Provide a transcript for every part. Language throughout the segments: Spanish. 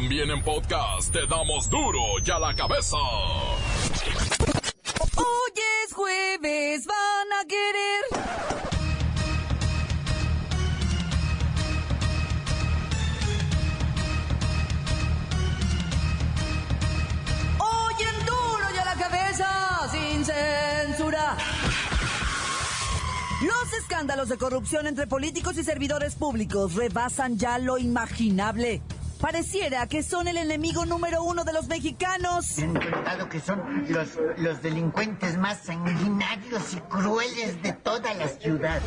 También en podcast te damos duro y a la cabeza. Hoy es jueves, van a querer. Hoy duro y a la cabeza, sin censura. Los escándalos de corrupción entre políticos y servidores públicos rebasan ya lo imaginable. Pareciera que son el enemigo número uno de los mexicanos. Me han contado que son los, los delincuentes más sanguinarios y crueles de toda la ciudad.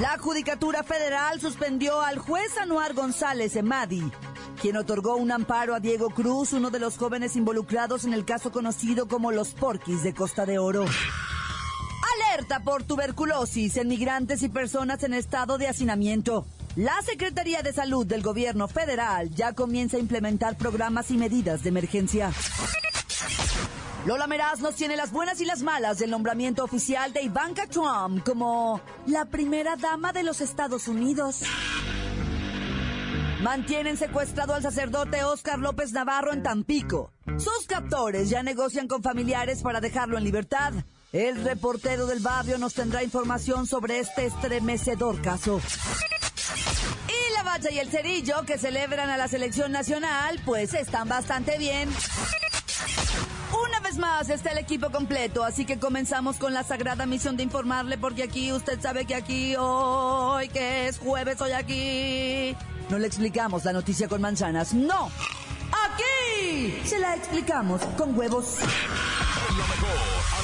La Judicatura Federal suspendió al juez Anuar González Emadi, quien otorgó un amparo a Diego Cruz, uno de los jóvenes involucrados en el caso conocido como los Porquis de Costa de Oro. Alerta por tuberculosis en migrantes y personas en estado de hacinamiento. La Secretaría de Salud del Gobierno Federal ya comienza a implementar programas y medidas de emergencia. Lola Meraz nos tiene las buenas y las malas del nombramiento oficial de Ivanka Trump como la primera dama de los Estados Unidos. Mantienen secuestrado al sacerdote Oscar López Navarro en Tampico. Sus captores ya negocian con familiares para dejarlo en libertad. El reportero del barrio nos tendrá información sobre este estremecedor caso. Y el cerillo que celebran a la selección nacional, pues están bastante bien. Una vez más está el equipo completo, así que comenzamos con la sagrada misión de informarle, porque aquí usted sabe que aquí hoy, que es jueves, hoy aquí. No le explicamos la noticia con manzanas, no. Aquí se la explicamos con huevos.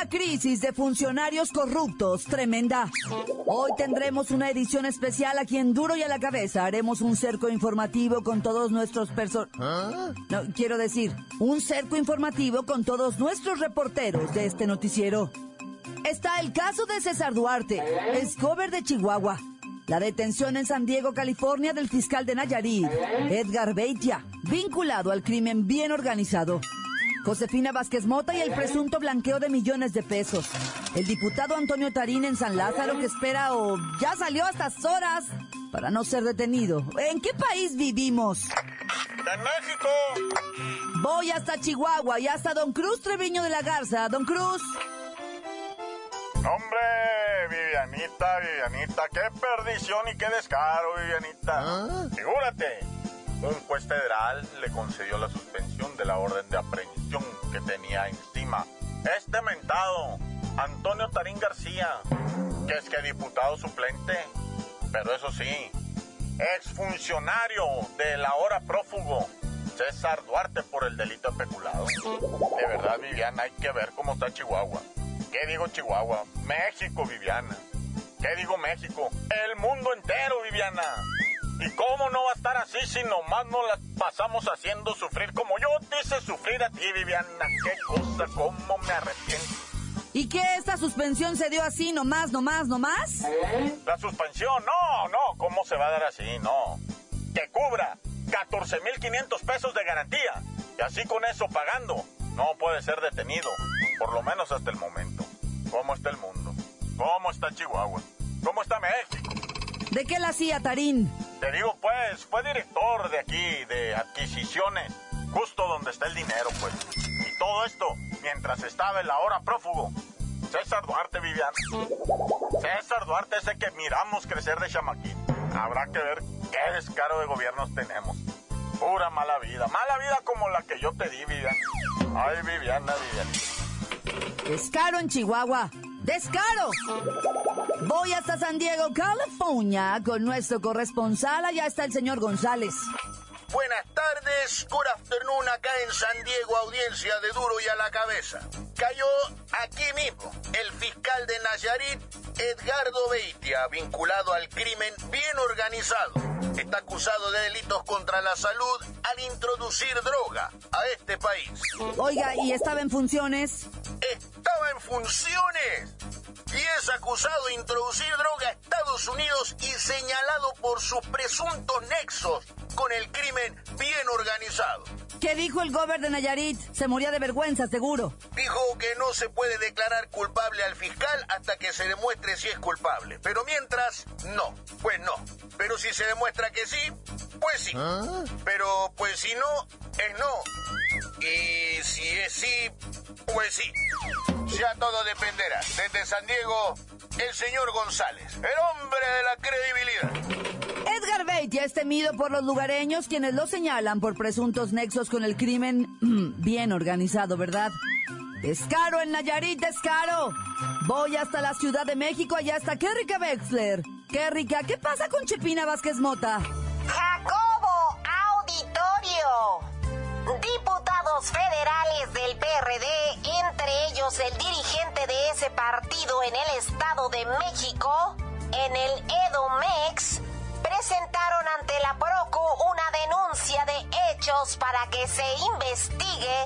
Una crisis de funcionarios corruptos tremenda. Hoy tendremos una edición especial aquí en Duro y a la Cabeza. Haremos un cerco informativo con todos nuestros person... No, quiero decir, un cerco informativo con todos nuestros reporteros de este noticiero. Está el caso de César Duarte, Escobar de Chihuahua. La detención en San Diego, California, del fiscal de Nayarit, Edgar Beitia, vinculado al crimen bien organizado. Josefina Vázquez Mota y el presunto blanqueo de millones de pesos. El diputado Antonio Tarín en San Lázaro que espera o ya salió a estas horas para no ser detenido. ¿En qué país vivimos? ¡En México! Voy hasta Chihuahua y hasta Don Cruz Treviño de la Garza. Don Cruz. Hombre, Vivianita, Vivianita, qué perdición y qué descaro, Vivianita. Figúrate, un juez federal le concedió la suspensión de la orden de aprehensión que tenía encima. Este mentado, Antonio Tarín García, que es que diputado suplente, pero eso sí, exfuncionario del ahora prófugo César Duarte por el delito de peculado. De verdad, Viviana, hay que ver cómo está Chihuahua. ¿Qué digo Chihuahua? México, Viviana. ¿Qué digo México? El mundo entero, Viviana. ¿Y cómo no va a estar así si nomás nos las pasamos haciendo sufrir como yo te hice sufrir a ti, Viviana? Qué cosa, cómo me arrepiento. ¿Y qué esta suspensión se dio así nomás, nomás, nomás? La suspensión, no, no, ¿cómo se va a dar así? No. Que cubra 14.500 pesos de garantía. Y así con eso pagando, no puede ser detenido, por lo menos hasta el momento. ¿Cómo está el mundo? ¿Cómo está Chihuahua? ¿Cómo está México? ¿De qué la hacía Tarín? Te digo, pues, fue director de aquí, de adquisiciones, justo donde está el dinero, pues. Y todo esto mientras estaba el ahora prófugo. César Duarte, Viviana. César Duarte ese que miramos crecer de chamaquín. Habrá que ver qué descaro de gobiernos tenemos. Pura mala vida. Mala vida como la que yo te di, Viviana. Ay, Viviana, Viviana. Descaro en Chihuahua. ¡Descaro! Voy hasta San Diego, California, con nuestro corresponsal. Allá está el señor González. Buenas tardes, good afternoon acá en San Diego, audiencia de Duro y a la Cabeza. Cayó aquí mismo el fiscal de Nayarit, Edgardo Beitia, vinculado al crimen bien organizado. Está acusado de delitos contra la salud al introducir droga a este país. Oiga, ¿y estaba en funciones? Estaba en funciones. y es acusado de introducir droga a Estados Unidos y señalado por sus presuntos nexos con el crimen bien organizado. ¿Qué dijo el gobernador de Nayarit? Se moría de vergüenza, seguro. Dijo que no se puede declarar culpable al fiscal hasta que se demuestre si es culpable. Pero mientras, no. Pues no. Pero si se demuestra que sí, pues sí. Pero pues si no, es no. Y si es sí, pues sí. Ya todo dependerá. Desde San Diego, el señor González, el hombre de la credibilidad. Edgar Beitia es temido por los lugareños quienes lo señalan por presuntos nexos con el crimen bien organizado, ¿verdad? Es caro en Nayarit, es caro. Voy hasta la Ciudad de México, allá está Kerrika Wexler. Kerrika, ¿qué pasa con Chepina Vázquez Mota? Federales del PRD, entre ellos el dirigente de ese partido en el Estado de México, en el EDOMEX, presentaron ante la PROCU una denuncia de hechos para que se investigue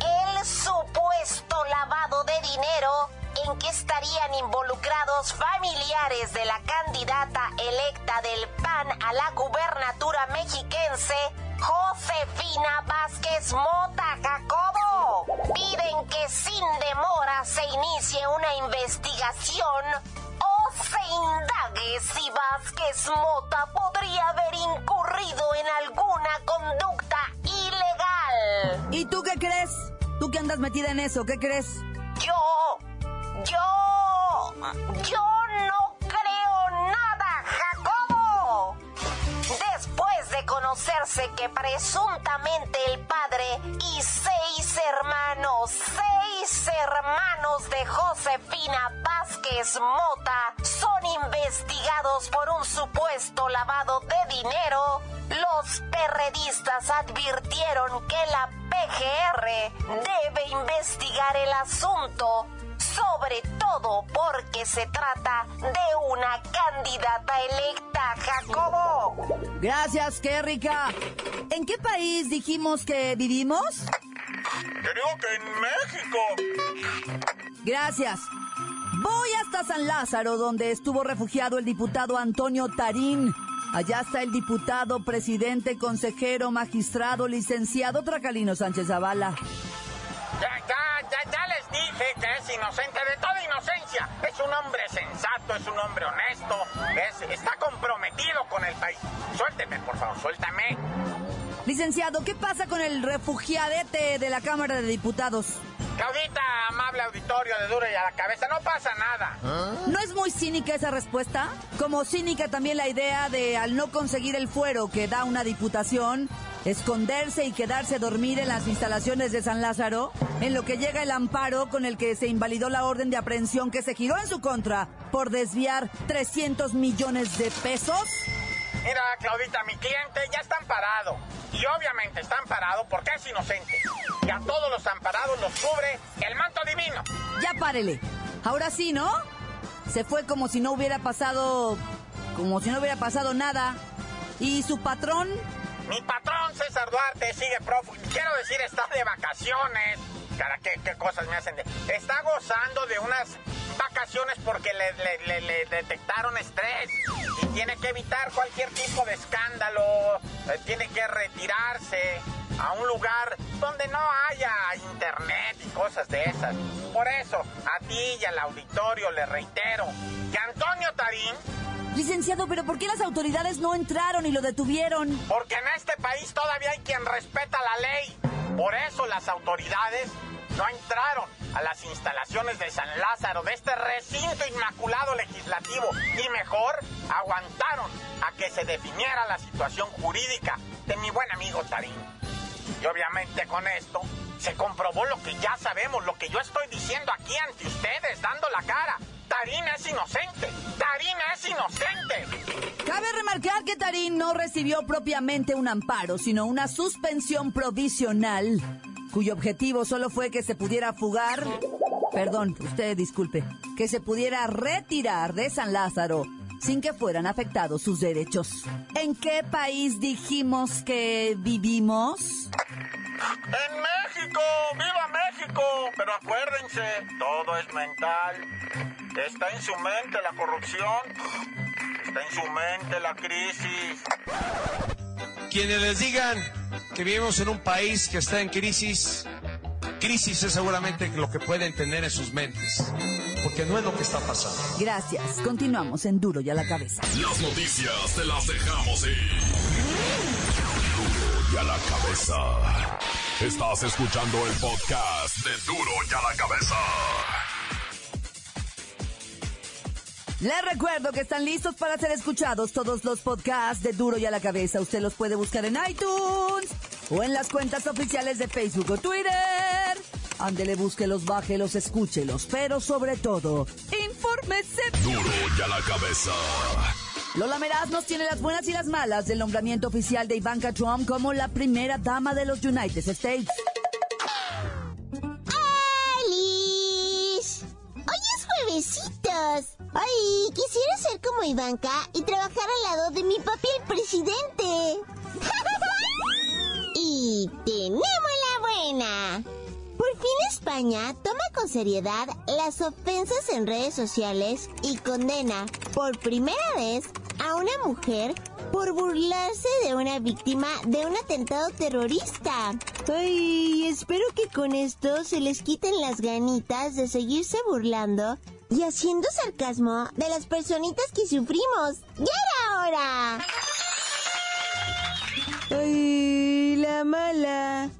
el supuesto lavado de dinero en que estarían involucrados familiares de la candidata electa del PAN a la gubernatura mexiquense, Josefina Vázquez Mota Jacobo. Piden que sin demora se inicie una investigación o se indague si Vázquez Mota podría haber incurrido en alguna conducta ilegal. ¿Y tú qué crees? ¿Tú que andas metida en eso? ¿Qué crees? Yo, yo, yo no que presuntamente el padre y seis hermanos, seis hermanos de Josefina Vázquez Mota son investigados por un supuesto lavado de dinero, los perredistas advirtieron que la PGR debe investigar el asunto sobre todo porque se trata de una candidata electa, Jacobo. Gracias, Kerrika. ¿En qué país dijimos que vivimos? Creo que en México. Gracias. Voy hasta San Lázaro, donde estuvo refugiado el diputado Antonio Tarín. Allá está el diputado, presidente, consejero, magistrado, licenciado Tracalino Sánchez Zavala. Dije que es inocente de toda inocencia. Es un hombre sensato, es un hombre honesto, es- está comprometido con el país. Suélteme, por favor, suéltame. Licenciado, ¿qué pasa con el refugiadete de la Cámara de Diputados? Claudita, amable auditorio de duro y a la cabeza, no pasa nada. ¿No es muy cínica esa respuesta? Como cínica también la idea de al no conseguir el fuero que da una diputación, esconderse y quedarse a dormir en las instalaciones de San Lázaro, en lo que llega el amparo con el que se invalidó la orden de aprehensión que se giró en su contra por desviar 300 millones de pesos. Mira, Claudita, mi cliente ya está amparado. Y obviamente está amparado porque es inocente. Y a todos los amparados los cubre el manto divino. Ya párele. Ahora sí, ¿no? Se fue como si no hubiera pasado. como si no hubiera pasado nada. ¿Y su patrón? Mi patrón César Duarte sigue prófugo. Quiero decir, está de vacaciones. Cara, ¿qué, qué cosas me hacen de... Está gozando de unas vacaciones porque le, le- le- le detectaron estrés y tiene que evitar cualquier tipo de escándalo. eh, tiene que retirarse a un lugar donde no haya internet y cosas de esas. Por eso, a ti y al auditorio le reitero que Antonio Tarín Licenciado, pero ¿por qué las autoridades no entraron y lo detuvieron? Porque en este país todavía hay quien respeta la ley. Por eso las autoridades no entraron a las instalaciones de San Lázaro, de este recinto inmaculado legislativo, y mejor aguantaron a que se definiera la situación jurídica de mi buen amigo Tarín. Y obviamente con esto se comprobó lo que ya sabemos, lo que yo estoy diciendo aquí ante ustedes, dando la cara. Tarín es inocente. Tarín es inocente. Cabe remarcar que Tarín no recibió propiamente un amparo, sino una suspensión provisional, cuyo objetivo solo fue que se pudiera fugar, perdón, usted disculpe, que se pudiera retirar de San Lázaro sin que fueran afectados sus derechos. ¿En qué país dijimos que vivimos? En México, viva México. Pero acuérdense, todo es mental. Está en su mente la corrupción. Está en su mente la crisis. Quienes les digan que vivimos en un país que está en crisis, crisis es seguramente lo que pueden tener en sus mentes. Porque no es lo que está pasando. Gracias. Continuamos en Duro y a la cabeza. Las noticias te las dejamos ir. Duro y a la cabeza. Estás escuchando el podcast de Duro y a la cabeza. Les recuerdo que están listos para ser escuchados todos los podcasts de Duro y a la cabeza. Usted los puede buscar en iTunes o en las cuentas oficiales de Facebook o Twitter. Ándele, búsquelos, bájelos, escúchelos, pero sobre todo, infórmese. Duro y a la cabeza. Lola Meraz nos tiene las buenas y las malas del nombramiento oficial de Ivanka Trump como la primera dama de los United States. ¡Alice! Hoy es juevesitos. Ay, quisiera ser como Ivanka y trabajar al lado de mi papi el presidente. y tenemos la buena. España toma con seriedad las ofensas en redes sociales y condena por primera vez a una mujer por burlarse de una víctima de un atentado terrorista. Ay, espero que con esto se les quiten las ganitas de seguirse burlando y haciendo sarcasmo de las personitas que sufrimos. ¡Ya era hora! ¡Ay, la mala!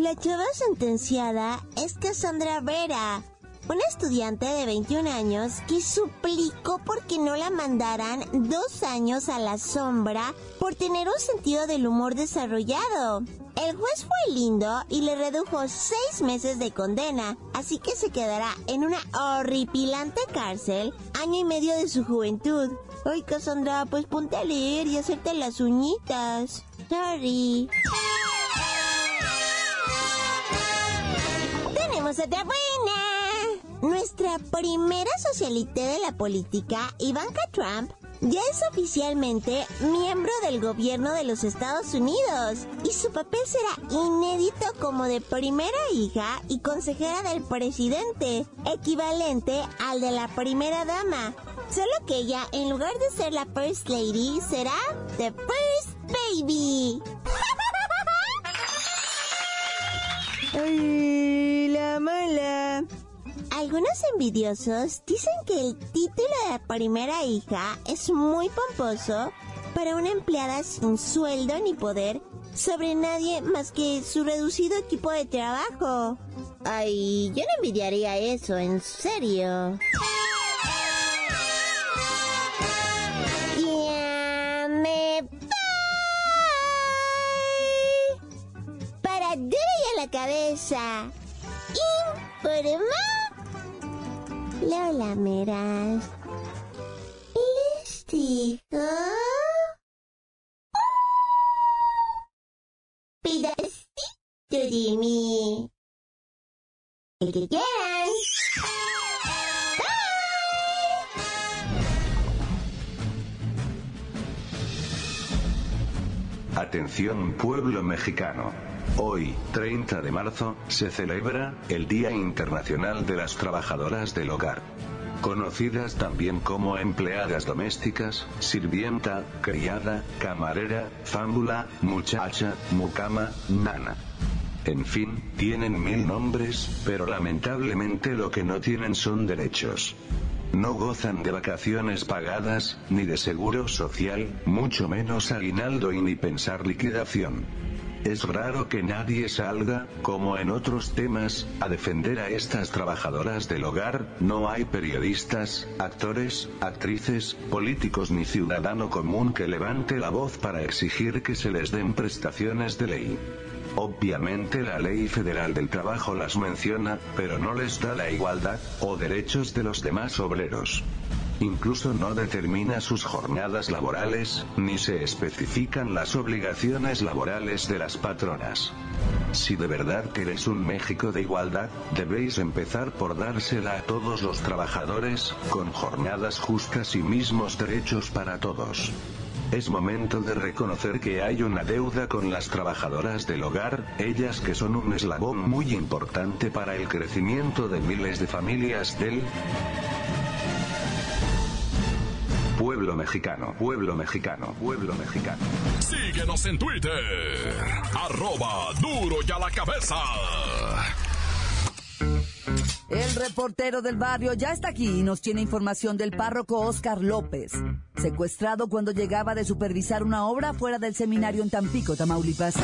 La chava sentenciada es Cassandra Vera, una estudiante de 21 años que suplicó porque no la mandaran dos años a la sombra por tener un sentido del humor desarrollado. El juez fue lindo y le redujo seis meses de condena, así que se quedará en una horripilante cárcel año y medio de su juventud. Ay, Cassandra, pues ponte a leer y hacerte las uñitas. Sorry. Buena. Nuestra primera socialité de la política, Ivanka Trump, ya es oficialmente miembro del gobierno de los Estados Unidos y su papel será inédito como de primera hija y consejera del presidente, equivalente al de la primera dama. Solo que ella, en lugar de ser la First Lady, será The First Baby. Algunos envidiosos dicen que el título de primera hija es muy pomposo para una empleada sin sueldo ni poder sobre nadie más que su reducido equipo de trabajo. Ay, yo no envidiaría eso, en serio. Ya me voy. Para duro a la cabeza. Informa. Lola Meras. Les digo. Pedacito de mí. El. Atención pueblo mexicano. Hoy, 30 de marzo, se celebra el Día Internacional de las Trabajadoras del Hogar. Conocidas también como empleadas domésticas, sirvienta, criada, camarera, fámbula, muchacha, mucama, nana. En fin, tienen mil nombres, pero lamentablemente lo que no tienen son derechos. No gozan de vacaciones pagadas, ni de seguro social, mucho menos aguinaldo y ni pensar liquidación. Es raro que nadie salga, como en otros temas, a defender a estas trabajadoras del hogar, no hay periodistas, actores, actrices, políticos ni ciudadano común que levante la voz para exigir que se les den prestaciones de ley. Obviamente la ley federal del trabajo las menciona, pero no les da la igualdad, o derechos de los demás obreros. Incluso no determina sus jornadas laborales, ni se especifican las obligaciones laborales de las patronas. Si de verdad queréis un México de igualdad, debéis empezar por dársela a todos los trabajadores, con jornadas justas y mismos derechos para todos. Es momento de reconocer que hay una deuda con las trabajadoras del hogar, ellas que son un eslabón muy importante para el crecimiento de miles de familias del mexicano, pueblo mexicano, pueblo mexicano. Síguenos en Twitter. Arroba duro y a la cabeza. El reportero del barrio ya está aquí y nos tiene información del párroco Oscar López, secuestrado cuando llegaba de supervisar una obra fuera del seminario en Tampico, Tamaulipas.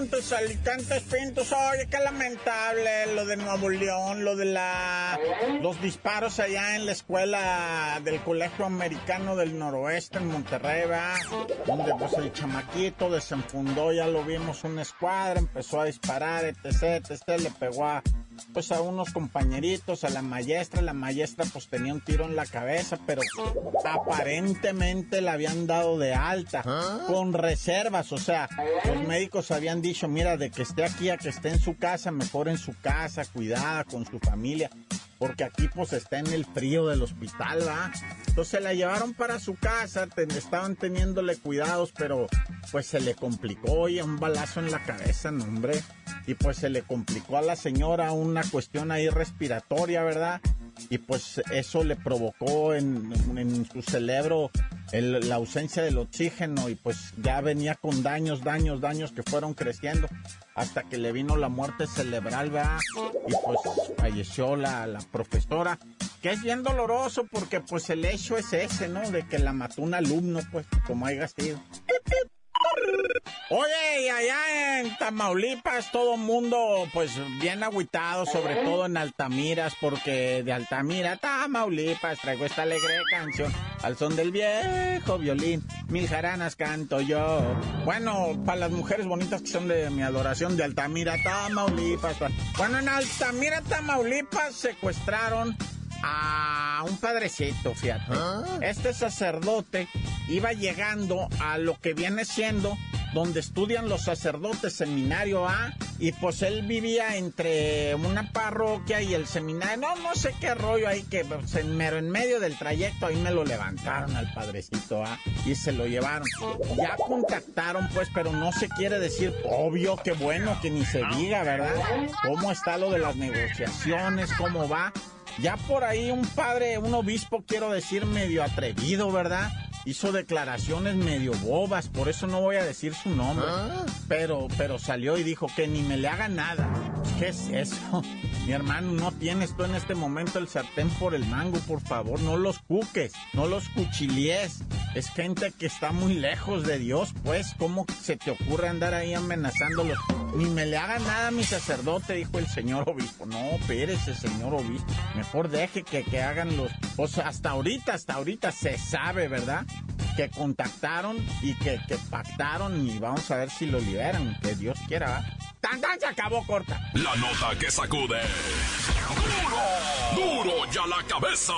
Montes, Alicantes, Pintos, oye, qué lamentable lo de Nuevo León, lo de la los disparos allá en la escuela del Colegio Americano del Noroeste en Monterrey, donde pues el chamaquito desenfundó, ya lo vimos, una escuadra, empezó a disparar, etc, etc, le pegó a pues a unos compañeritos, a la maestra, la maestra pues tenía un tiro en la cabeza, pero aparentemente la habían dado de alta, con reservas, o sea, los médicos habían dicho, mira, de que esté aquí a que esté en su casa, mejor en su casa, cuidada con su familia porque aquí pues está en el frío del hospital, ¿va? Entonces la llevaron para su casa, estaban teniéndole cuidados, pero pues se le complicó y un balazo en la cabeza, no hombre. Y pues se le complicó a la señora una cuestión ahí respiratoria, ¿verdad? Y pues eso le provocó en, en su cerebro la ausencia del oxígeno y pues ya venía con daños, daños, daños que fueron creciendo hasta que le vino la muerte cerebral, ¿verdad? Y pues falleció la, la profesora, que es bien doloroso porque pues el hecho es ese, ¿no? De que la mató un alumno, pues como haya sido. Oye, y allá en Tamaulipas todo mundo pues bien agüitado, sobre todo en Altamiras, porque de Altamira, Tamaulipas, traigo esta alegre canción al son del viejo violín, mil jaranas canto yo. Bueno, para las mujeres bonitas que son de mi adoración, de Altamira, Tamaulipas. Bueno, en Altamira, Tamaulipas secuestraron a un padrecito, fíjate. ¿Ah? Este sacerdote iba llegando a lo que viene siendo donde estudian los sacerdotes, seminario A, y pues él vivía entre una parroquia y el seminario, no, no sé qué rollo ahí, que pues, en, en medio del trayecto ahí me lo levantaron al padrecito A y se lo llevaron. Ya contactaron pues, pero no se quiere decir, obvio, qué bueno que ni se diga, ¿verdad? ¿Cómo está lo de las negociaciones? ¿Cómo va? Ya por ahí un padre, un obispo, quiero decir, medio atrevido, ¿verdad? Hizo declaraciones medio bobas, por eso no voy a decir su nombre. Ah. Pero, pero salió y dijo que ni me le haga nada. ¿Qué es eso? Mi hermano, no tienes tú en este momento el sartén por el mango, por favor, no los cuques, no los cuchilíes. Es gente que está muy lejos de Dios, pues, ¿cómo se te ocurre andar ahí amenazándolos? Ni me le haga nada mi sacerdote, dijo el señor obispo. No, espérese, señor obispo. Mejor deje que, que hagan los... O sea, hasta ahorita, hasta ahorita se sabe, ¿verdad? Que contactaron y que, que pactaron y vamos a ver si lo liberan, que Dios quiera, ¿va? ¡Tan, tan! Se acabó corta. La nota que sacude. ¡Duro! ¡Duro ya la cabeza!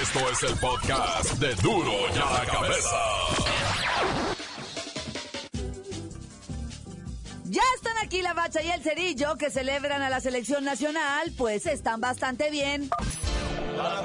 Esto es el podcast de Duro ya la cabeza. Ya están aquí la bacha y el cerillo que celebran a la selección nacional, pues están bastante bien. ¡La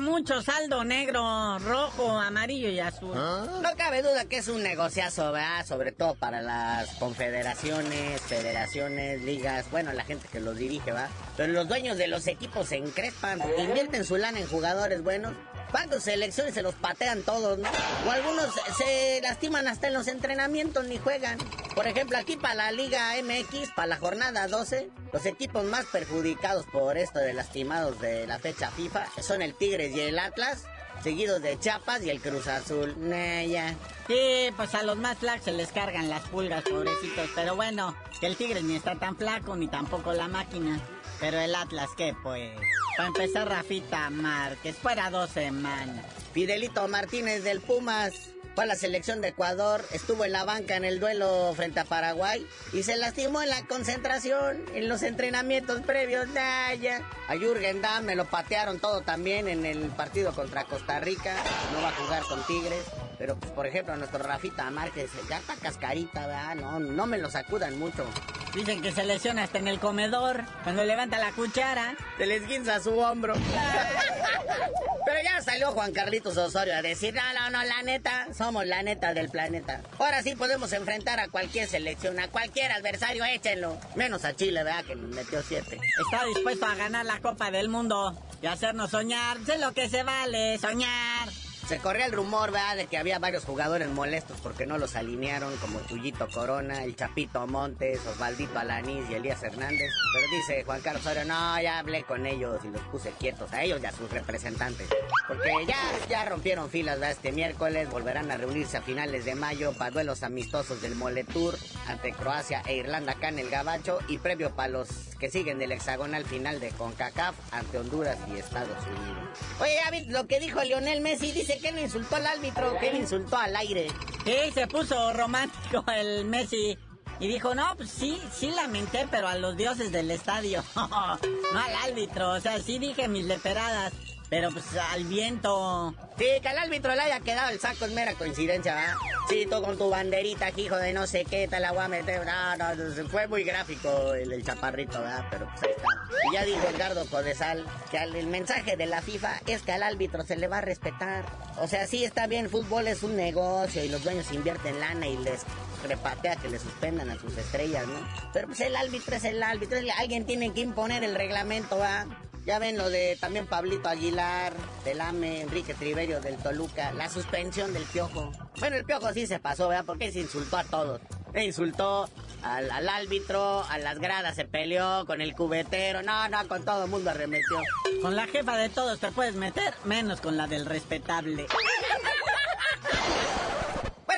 Mucho saldo negro, rojo, amarillo y azul. No cabe duda que es un negociazo, ¿verdad? Sobre todo para las confederaciones, federaciones, ligas, bueno, la gente que los dirige, ¿va? Pero los dueños de los equipos se encrespan, invierten su lana en jugadores buenos. ¿Cuántas selecciones se los patean todos, no? O algunos se lastiman hasta en los entrenamientos ni juegan. Por ejemplo, aquí para la Liga MX, para la jornada 12, los equipos más perjudicados por esto de lastimados de la fecha FIFA son el Tigres y el Atlas, seguidos de Chiapas y el Cruz Azul. Naya. Sí, pues a los más flacos se les cargan las pulgas, pobrecitos. Pero bueno, que el Tigres ni está tan flaco ni tampoco la máquina. Pero el Atlas, ¿qué pues? Para empezar, Rafita Márquez, fuera dos semanas. Fidelito Martínez del Pumas fue a la selección de Ecuador, estuvo en la banca en el duelo frente a Paraguay y se lastimó en la concentración, en los entrenamientos previos. Naya. A Jürgen Damm me lo patearon todo también en el partido contra Costa Rica, no va a jugar con Tigres. Pero, pues, por ejemplo, nuestro Rafita Márquez ya está cascarita, ¿verdad? No, no me lo sacudan mucho. Dicen que se lesiona hasta en el comedor. Cuando levanta la cuchara, se les guinza su hombro. Pero ya salió Juan Carlitos Osorio a decir, no, no, no, la neta, somos la neta del planeta. Ahora sí podemos enfrentar a cualquier selección, a cualquier adversario, échenlo. Menos a Chile, ¿verdad? Que nos metió siete. Está dispuesto a ganar la Copa del Mundo y hacernos soñar. Sé lo que se vale, soñar. Se corría el rumor, ¿verdad?, de que había varios jugadores molestos porque no los alinearon, como Tuyito Corona, el Chapito Montes, Osvaldito Alanís y Elías Hernández. Pero dice Juan Carlos Osorio, no, ya hablé con ellos y los puse quietos, a ellos y a sus representantes. Porque ya, ya rompieron filas, ¿verdad? Este miércoles volverán a reunirse a finales de mayo para duelos amistosos del Moletour ante Croacia e Irlanda acá en el Gabacho y previo para los que siguen del hexagonal final de CONCACAF ante Honduras y Estados Unidos. Oye, ya lo que dijo Lionel Messi, dice le insultó al árbitro, le insultó al aire. Sí, se puso romántico el Messi. Y dijo, no, pues sí, sí lamenté, pero a los dioses del estadio. no al árbitro. O sea, sí dije mis leperadas. Pero pues al viento. Sí, que al árbitro le haya quedado el saco es mera coincidencia, ¿verdad? Sí, tú con tu banderita, hijo de no sé qué, te la voy a meter. No, no, fue muy gráfico el, chaparrito, ¿verdad? Pero pues ahí está. Y ya dijo Edgardo Codesal que el mensaje de la FIFA es que al árbitro se le va a respetar. O sea, sí está bien, fútbol es un negocio y los dueños invierten lana y les repatea que le suspendan a sus estrellas, ¿no? Pero pues el árbitro es el árbitro, alguien tiene que imponer el reglamento, ¿verdad? Ya ven lo de también Pablito Aguilar, del AME, Enrique Triverio del Toluca, la suspensión del Piojo. Bueno, el Piojo sí se pasó, ¿verdad? Porque se insultó a todos. Se insultó al, al, árbitro, a las gradas se peleó, con el cubetero, no, no, con todo el mundo arremetió. Con la jefa de todos te puedes meter, menos con la del respetable.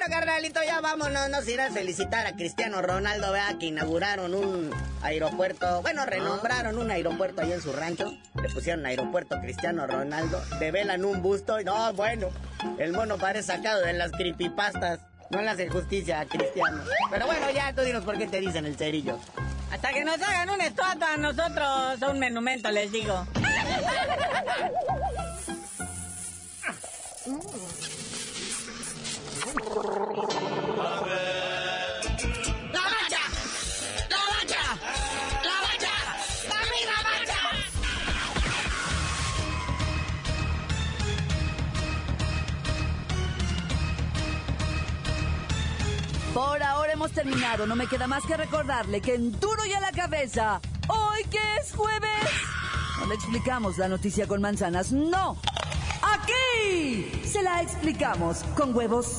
Bueno, carnalito, ya vámonos. Nos irá a felicitar a Cristiano Ronaldo, vea, que inauguraron un aeropuerto. Bueno, renombraron un aeropuerto ahí en su rancho. Le pusieron aeropuerto Cristiano Ronaldo. Develan un busto. Y no, bueno, el mono parece sacado de las creepypastas. No le hace justicia a Cristiano. Pero bueno, ya tú dinos por qué te dicen el cerillo. Hasta que nos hagan una estatua a nosotros, un monumento, les digo. Por ahora hemos terminado. No me queda más que recordarle que en duro y a la cabeza, hoy que es jueves, no le explicamos la noticia con manzanas, no. Aquí se la explicamos con huevos.